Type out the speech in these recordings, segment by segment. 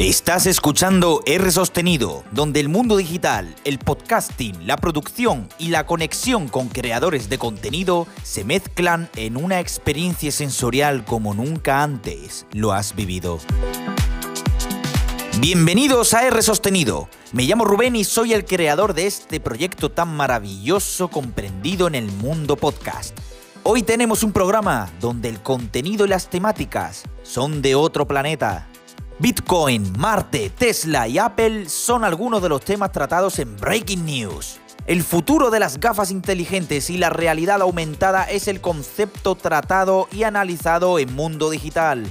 Estás escuchando R Sostenido, donde el mundo digital, el podcasting, la producción y la conexión con creadores de contenido se mezclan en una experiencia sensorial como nunca antes lo has vivido. Bienvenidos a R Sostenido. Me llamo Rubén y soy el creador de este proyecto tan maravilloso comprendido en el mundo podcast. Hoy tenemos un programa donde el contenido y las temáticas son de otro planeta Bitcoin, Marte, Tesla y Apple son algunos de los temas tratados en Breaking News. El futuro de las gafas inteligentes y la realidad aumentada es el concepto tratado y analizado en Mundo Digital.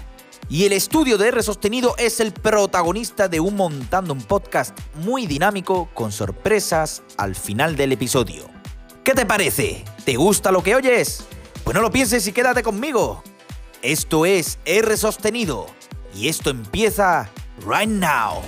Y el estudio de R Sostenido es el protagonista de un montando un podcast muy dinámico con sorpresas al final del episodio. ¿Qué te parece? ¿Te gusta lo que oyes? Pues no lo pienses y quédate conmigo. Esto es R Sostenido y esto empieza right now.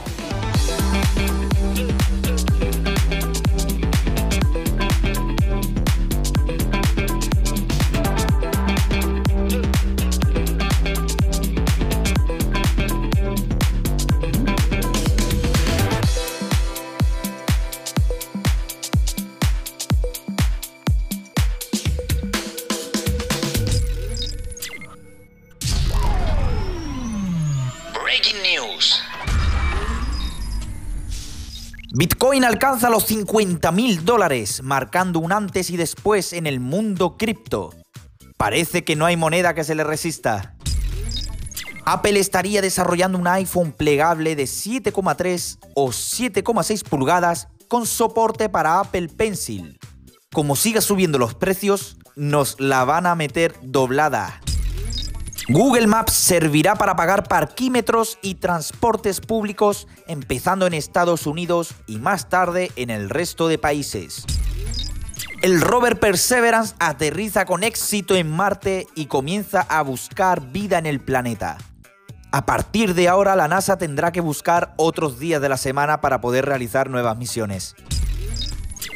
Bitcoin alcanza los 50 mil dólares, marcando un antes y después en el mundo cripto. Parece que no hay moneda que se le resista. Apple estaría desarrollando un iPhone plegable de 7,3 o 7,6 pulgadas con soporte para Apple Pencil. Como siga subiendo los precios, nos la van a meter doblada. Google Maps servirá para pagar parquímetros y transportes públicos, empezando en Estados Unidos y más tarde en el resto de países. El rover Perseverance aterriza con éxito en Marte y comienza a buscar vida en el planeta. A partir de ahora la NASA tendrá que buscar otros días de la semana para poder realizar nuevas misiones.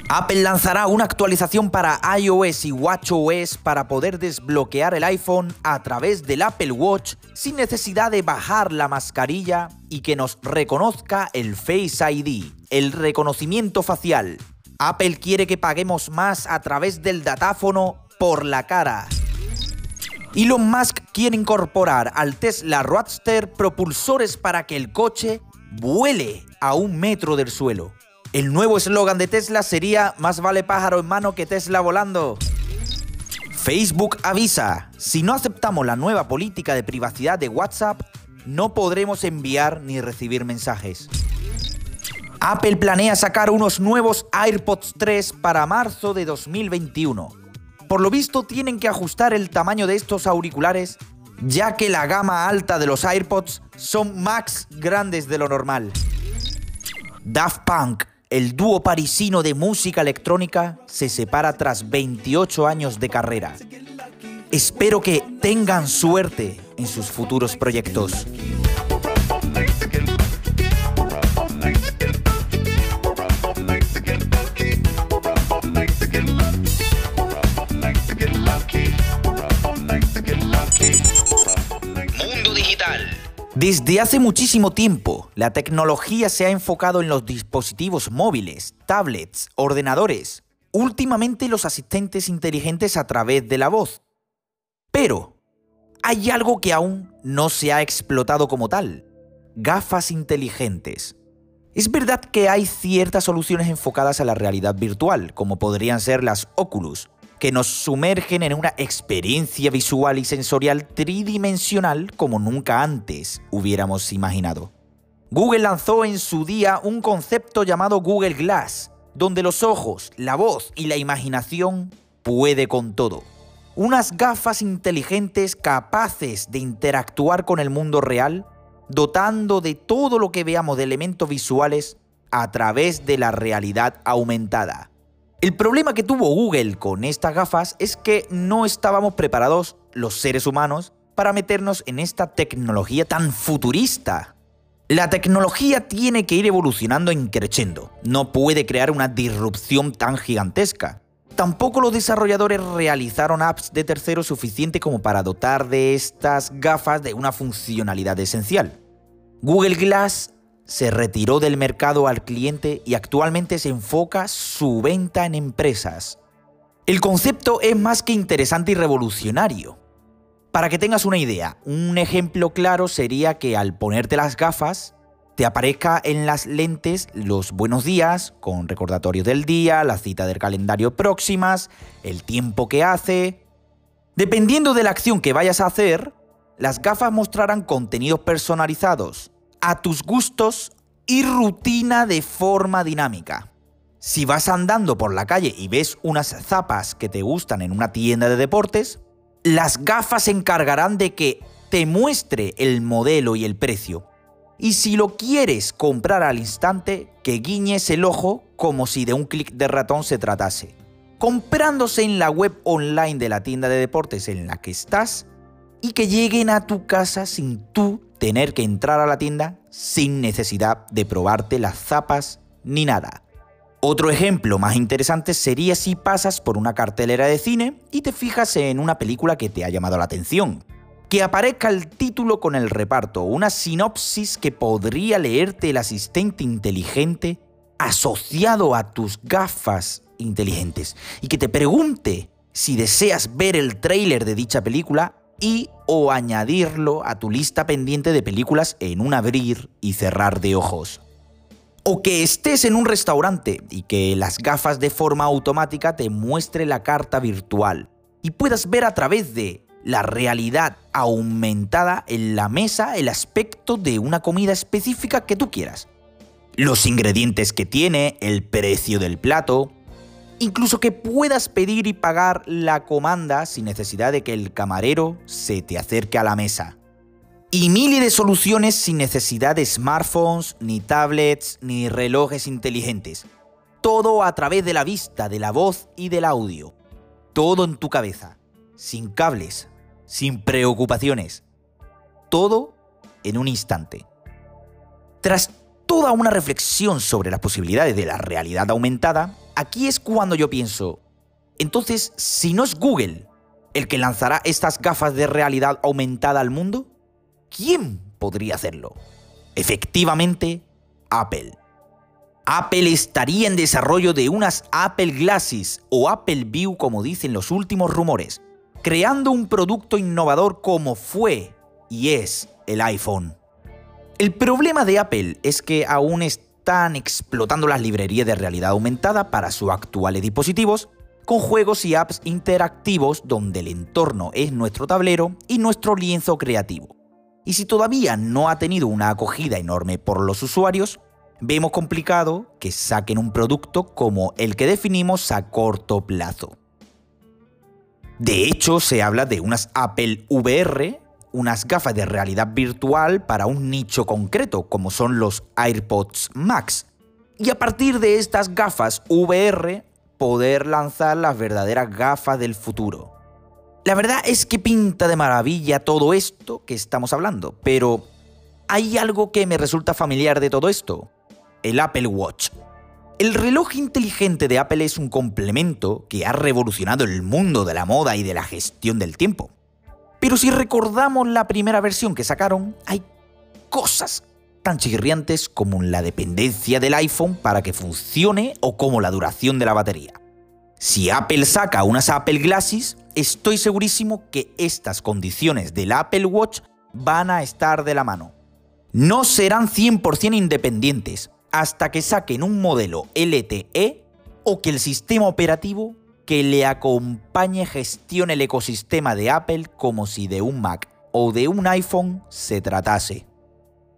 Apple lanzará una actualización para iOS y WatchOS para poder desbloquear el iPhone a través del Apple Watch sin necesidad de bajar la mascarilla y que nos reconozca el Face ID, el reconocimiento facial. Apple quiere que paguemos más a través del datáfono por la cara. Elon Musk quiere incorporar al Tesla Roadster propulsores para que el coche vuele a un metro del suelo. El nuevo eslogan de Tesla sería más vale pájaro en mano que Tesla volando. Facebook avisa, si no aceptamos la nueva política de privacidad de WhatsApp, no podremos enviar ni recibir mensajes. Apple planea sacar unos nuevos AirPods 3 para marzo de 2021. Por lo visto tienen que ajustar el tamaño de estos auriculares, ya que la gama alta de los AirPods son más grandes de lo normal. Daft Punk el dúo parisino de música electrónica se separa tras 28 años de carrera. Espero que tengan suerte en sus futuros proyectos. Desde hace muchísimo tiempo, la tecnología se ha enfocado en los dispositivos móviles, tablets, ordenadores, últimamente los asistentes inteligentes a través de la voz. Pero hay algo que aún no se ha explotado como tal, gafas inteligentes. Es verdad que hay ciertas soluciones enfocadas a la realidad virtual, como podrían ser las Oculus, que nos sumergen en una experiencia visual y sensorial tridimensional como nunca antes hubiéramos imaginado. Google lanzó en su día un concepto llamado Google Glass, donde los ojos, la voz y la imaginación puede con todo. Unas gafas inteligentes capaces de interactuar con el mundo real, dotando de todo lo que veamos de elementos visuales a través de la realidad aumentada. El problema que tuvo Google con estas gafas es que no estábamos preparados los seres humanos para meternos en esta tecnología tan futurista. La tecnología tiene que ir evolucionando en creciendo, no puede crear una disrupción tan gigantesca. Tampoco los desarrolladores realizaron apps de terceros suficiente como para dotar de estas gafas de una funcionalidad esencial. Google Glass se retiró del mercado al cliente y actualmente se enfoca su venta en empresas. El concepto es más que interesante y revolucionario. Para que tengas una idea, un ejemplo claro sería que al ponerte las gafas, te aparezca en las lentes los buenos días, con recordatorios del día, la cita del calendario próximas, el tiempo que hace. Dependiendo de la acción que vayas a hacer, las gafas mostrarán contenidos personalizados a tus gustos y rutina de forma dinámica. Si vas andando por la calle y ves unas zapas que te gustan en una tienda de deportes, las gafas se encargarán de que te muestre el modelo y el precio y si lo quieres comprar al instante, que guiñes el ojo como si de un clic de ratón se tratase. Comprándose en la web online de la tienda de deportes en la que estás y que lleguen a tu casa sin tú tener que entrar a la tienda sin necesidad de probarte las zapas ni nada. Otro ejemplo más interesante sería si pasas por una cartelera de cine y te fijas en una película que te ha llamado la atención que aparezca el título con el reparto, una sinopsis que podría leerte el asistente inteligente asociado a tus gafas inteligentes y que te pregunte si deseas ver el tráiler de dicha película y o añadirlo a tu lista pendiente de películas en un abrir y cerrar de ojos. O que estés en un restaurante y que las gafas de forma automática te muestre la carta virtual y puedas ver a través de la realidad aumentada en la mesa el aspecto de una comida específica que tú quieras. Los ingredientes que tiene, el precio del plato, incluso que puedas pedir y pagar la comanda sin necesidad de que el camarero se te acerque a la mesa. Y miles de soluciones sin necesidad de smartphones, ni tablets, ni relojes inteligentes. Todo a través de la vista, de la voz y del audio. Todo en tu cabeza, sin cables, sin preocupaciones. Todo en un instante. Tras toda una reflexión sobre las posibilidades de la realidad aumentada, aquí es cuando yo pienso, entonces, si no es Google el que lanzará estas gafas de realidad aumentada al mundo, ¿quién podría hacerlo? Efectivamente, Apple. Apple estaría en desarrollo de unas Apple Glasses o Apple View como dicen los últimos rumores, creando un producto innovador como fue y es el iPhone. El problema de Apple es que aún están explotando las librerías de realidad aumentada para sus actuales dispositivos, con juegos y apps interactivos donde el entorno es nuestro tablero y nuestro lienzo creativo. Y si todavía no ha tenido una acogida enorme por los usuarios, vemos complicado que saquen un producto como el que definimos a corto plazo. De hecho, se habla de unas Apple VR, unas gafas de realidad virtual para un nicho concreto, como son los AirPods Max. Y a partir de estas gafas VR, poder lanzar las verdaderas gafas del futuro. La verdad es que pinta de maravilla todo esto que estamos hablando, pero hay algo que me resulta familiar de todo esto, el Apple Watch. El reloj inteligente de Apple es un complemento que ha revolucionado el mundo de la moda y de la gestión del tiempo. Pero si recordamos la primera versión que sacaron, hay cosas tan chirriantes como la dependencia del iPhone para que funcione o como la duración de la batería. Si Apple saca unas Apple Glasses, estoy segurísimo que estas condiciones del Apple Watch van a estar de la mano. No serán 100% independientes, hasta que saquen un modelo LTE o que el sistema operativo que le acompañe gestione el ecosistema de Apple como si de un Mac o de un iPhone se tratase.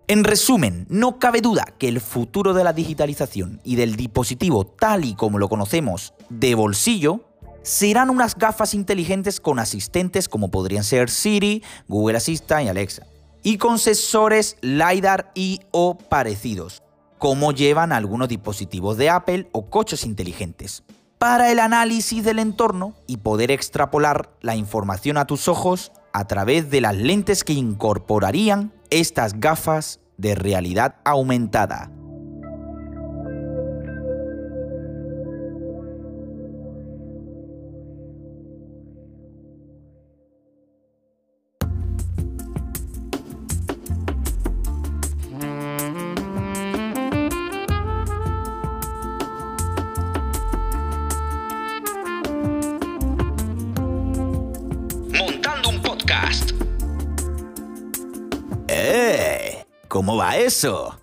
En resumen, no cabe duda que el futuro de la digitalización y del dispositivo tal y como lo conocemos de bolsillo serán unas gafas inteligentes con asistentes como podrían ser Siri, Google Assistant y Alexa, y con sensores LiDAR y o parecidos, como llevan algunos dispositivos de Apple o coches inteligentes, para el análisis del entorno y poder extrapolar la información a tus ojos a través de las lentes que incorporarían estas gafas de realidad aumentada. ¿Cómo va eso?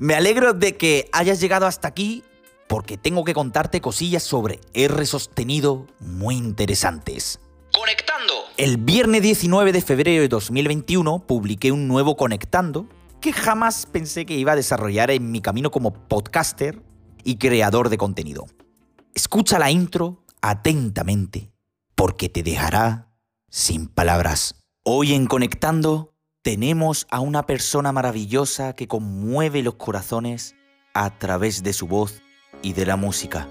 Me alegro de que hayas llegado hasta aquí porque tengo que contarte cosillas sobre R sostenido muy interesantes. Conectando. El viernes 19 de febrero de 2021 publiqué un nuevo Conectando que jamás pensé que iba a desarrollar en mi camino como podcaster y creador de contenido. Escucha la intro atentamente porque te dejará sin palabras. Hoy en Conectando tenemos a una persona maravillosa que conmueve los corazones a través de su voz y de la música.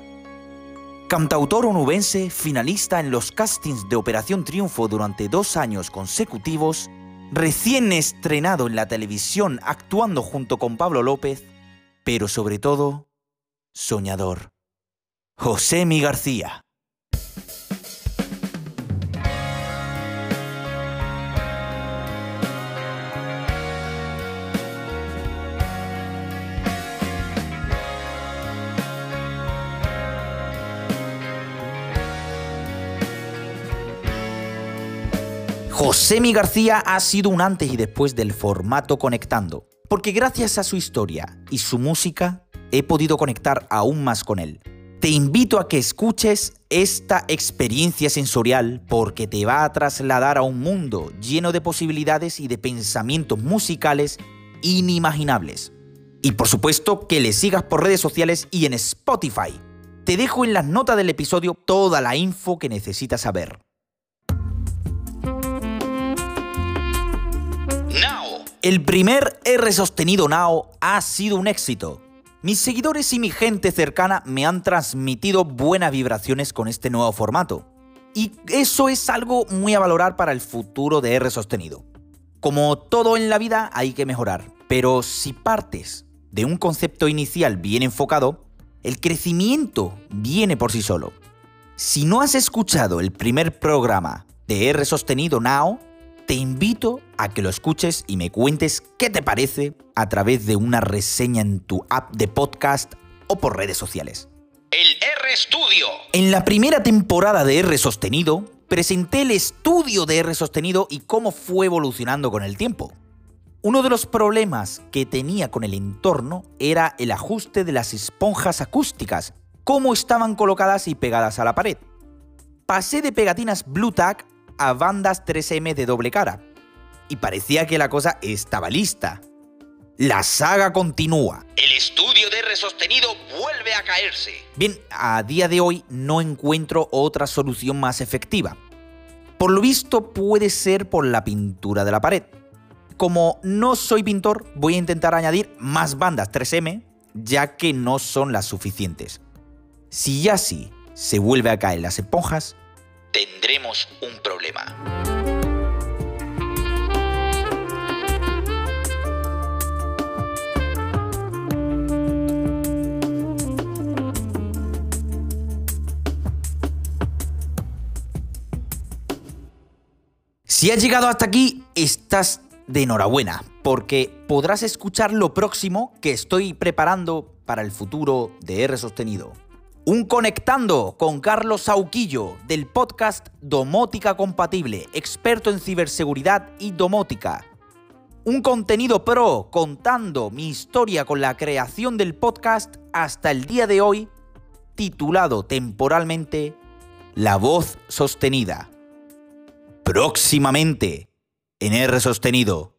Cantautor onubense, finalista en los castings de Operación Triunfo durante dos años consecutivos, recién estrenado en la televisión actuando junto con Pablo López, pero sobre todo, soñador. José Mi García. Josemi García ha sido un antes y después del formato Conectando, porque gracias a su historia y su música he podido conectar aún más con él. Te invito a que escuches esta experiencia sensorial porque te va a trasladar a un mundo lleno de posibilidades y de pensamientos musicales inimaginables. Y por supuesto que le sigas por redes sociales y en Spotify. Te dejo en las notas del episodio toda la info que necesitas saber. El primer R sostenido Now ha sido un éxito. Mis seguidores y mi gente cercana me han transmitido buenas vibraciones con este nuevo formato. Y eso es algo muy a valorar para el futuro de R sostenido. Como todo en la vida hay que mejorar, pero si partes de un concepto inicial bien enfocado, el crecimiento viene por sí solo. Si no has escuchado el primer programa de R sostenido Now, te invito a que lo escuches y me cuentes qué te parece a través de una reseña en tu app de podcast o por redes sociales. El R Studio. En la primera temporada de R Sostenido, presenté el estudio de R Sostenido y cómo fue evolucionando con el tiempo. Uno de los problemas que tenía con el entorno era el ajuste de las esponjas acústicas, cómo estaban colocadas y pegadas a la pared. Pasé de pegatinas Blue Tack a bandas 3M de doble cara. Y parecía que la cosa estaba lista. La saga continúa. El estudio de R sostenido vuelve a caerse. Bien, a día de hoy no encuentro otra solución más efectiva. Por lo visto puede ser por la pintura de la pared. Como no soy pintor, voy a intentar añadir más bandas 3M, ya que no son las suficientes. Si ya sí se vuelve a caer las esponjas, tendremos un problema. Si has llegado hasta aquí, estás de enhorabuena, porque podrás escuchar lo próximo que estoy preparando para el futuro de R sostenido. Un conectando con Carlos Sauquillo del podcast Domótica Compatible, experto en ciberseguridad y domótica. Un contenido pro contando mi historia con la creación del podcast hasta el día de hoy, titulado temporalmente La voz sostenida. Próximamente en R sostenido.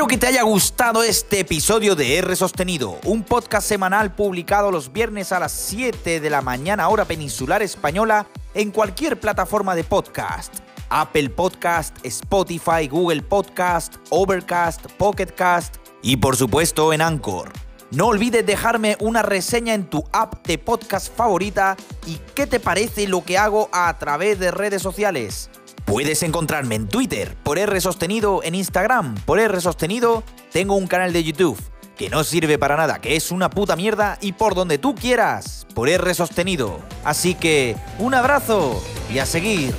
Espero que te haya gustado este episodio de R Sostenido, un podcast semanal publicado los viernes a las 7 de la mañana hora peninsular española en cualquier plataforma de podcast. Apple Podcast, Spotify, Google Podcast, Overcast, Pocketcast y por supuesto en Anchor. No olvides dejarme una reseña en tu app de podcast favorita y qué te parece lo que hago a través de redes sociales. Puedes encontrarme en Twitter por R sostenido, en Instagram por R sostenido, tengo un canal de YouTube que no sirve para nada, que es una puta mierda y por donde tú quieras, por R sostenido. Así que un abrazo y a seguir.